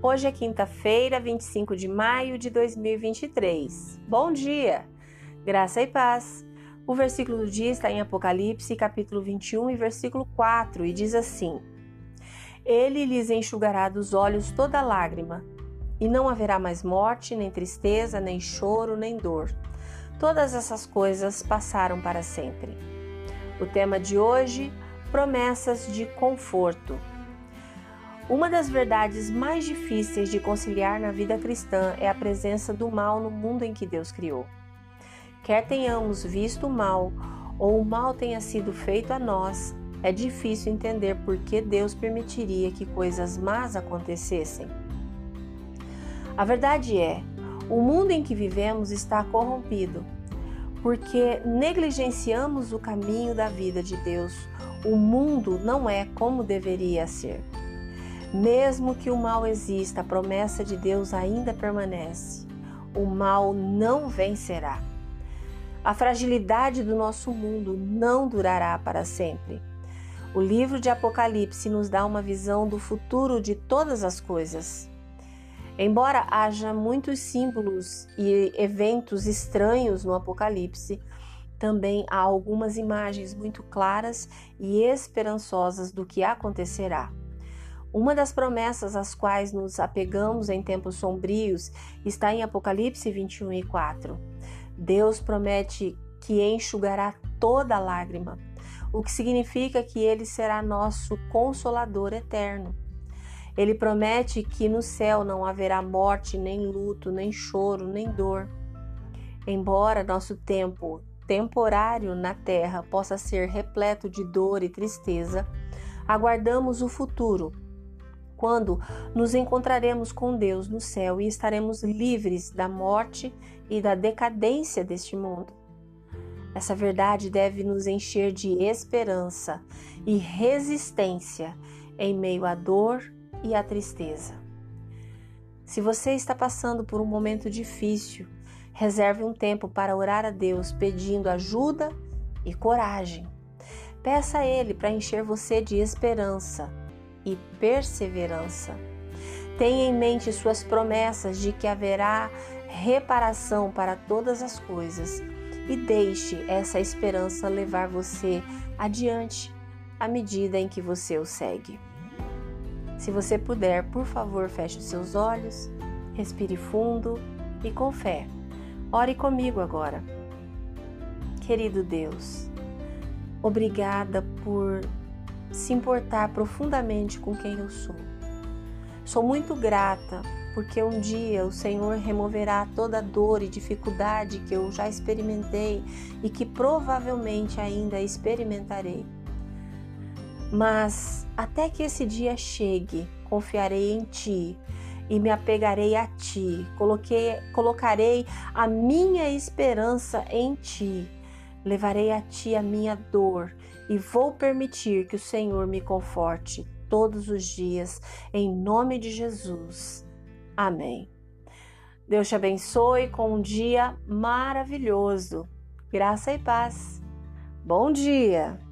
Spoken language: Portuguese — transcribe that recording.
Hoje é quinta-feira, 25 de maio de 2023. Bom dia! Graça e paz. O versículo do dia está em Apocalipse, capítulo 21 e versículo 4, e diz assim: Ele lhes enxugará dos olhos toda lágrima, e não haverá mais morte, nem tristeza, nem choro, nem dor. Todas essas coisas passaram para sempre. O tema de hoje: promessas de conforto. Uma das verdades mais difíceis de conciliar na vida cristã é a presença do mal no mundo em que Deus criou. Quer tenhamos visto o mal ou o mal tenha sido feito a nós, é difícil entender por que Deus permitiria que coisas más acontecessem. A verdade é, o mundo em que vivemos está corrompido, porque negligenciamos o caminho da vida de Deus. O mundo não é como deveria ser. Mesmo que o mal exista, a promessa de Deus ainda permanece. O mal não vencerá. A fragilidade do nosso mundo não durará para sempre. O livro de Apocalipse nos dá uma visão do futuro de todas as coisas. Embora haja muitos símbolos e eventos estranhos no Apocalipse, também há algumas imagens muito claras e esperançosas do que acontecerá. Uma das promessas às quais nos apegamos em tempos sombrios está em Apocalipse 21 e 4. Deus promete que enxugará toda lágrima, o que significa que ele será nosso consolador eterno. Ele promete que no céu não haverá morte, nem luto, nem choro, nem dor. Embora nosso tempo temporário na terra possa ser repleto de dor e tristeza, aguardamos o futuro quando nos encontraremos com Deus no céu e estaremos livres da morte e da decadência deste mundo. Essa verdade deve nos encher de esperança e resistência em meio à dor e à tristeza. Se você está passando por um momento difícil, reserve um tempo para orar a Deus pedindo ajuda e coragem. Peça a Ele para encher você de esperança e perseverança. Tenha em mente suas promessas de que haverá reparação para todas as coisas e deixe essa esperança levar você adiante à medida em que você o segue. Se você puder, por favor, feche os seus olhos, respire fundo e com fé. Ore comigo agora. Querido Deus, obrigada por se importar profundamente com quem eu sou. Sou muito grata porque um dia o Senhor removerá toda dor e dificuldade que eu já experimentei e que provavelmente ainda experimentarei. Mas até que esse dia chegue, confiarei em Ti e me apegarei a Ti, Coloquei, colocarei a minha esperança em Ti levarei a ti a minha dor e vou permitir que o Senhor me conforte todos os dias, em nome de Jesus. Amém. Deus te abençoe com um dia maravilhoso. Graça e paz. Bom dia!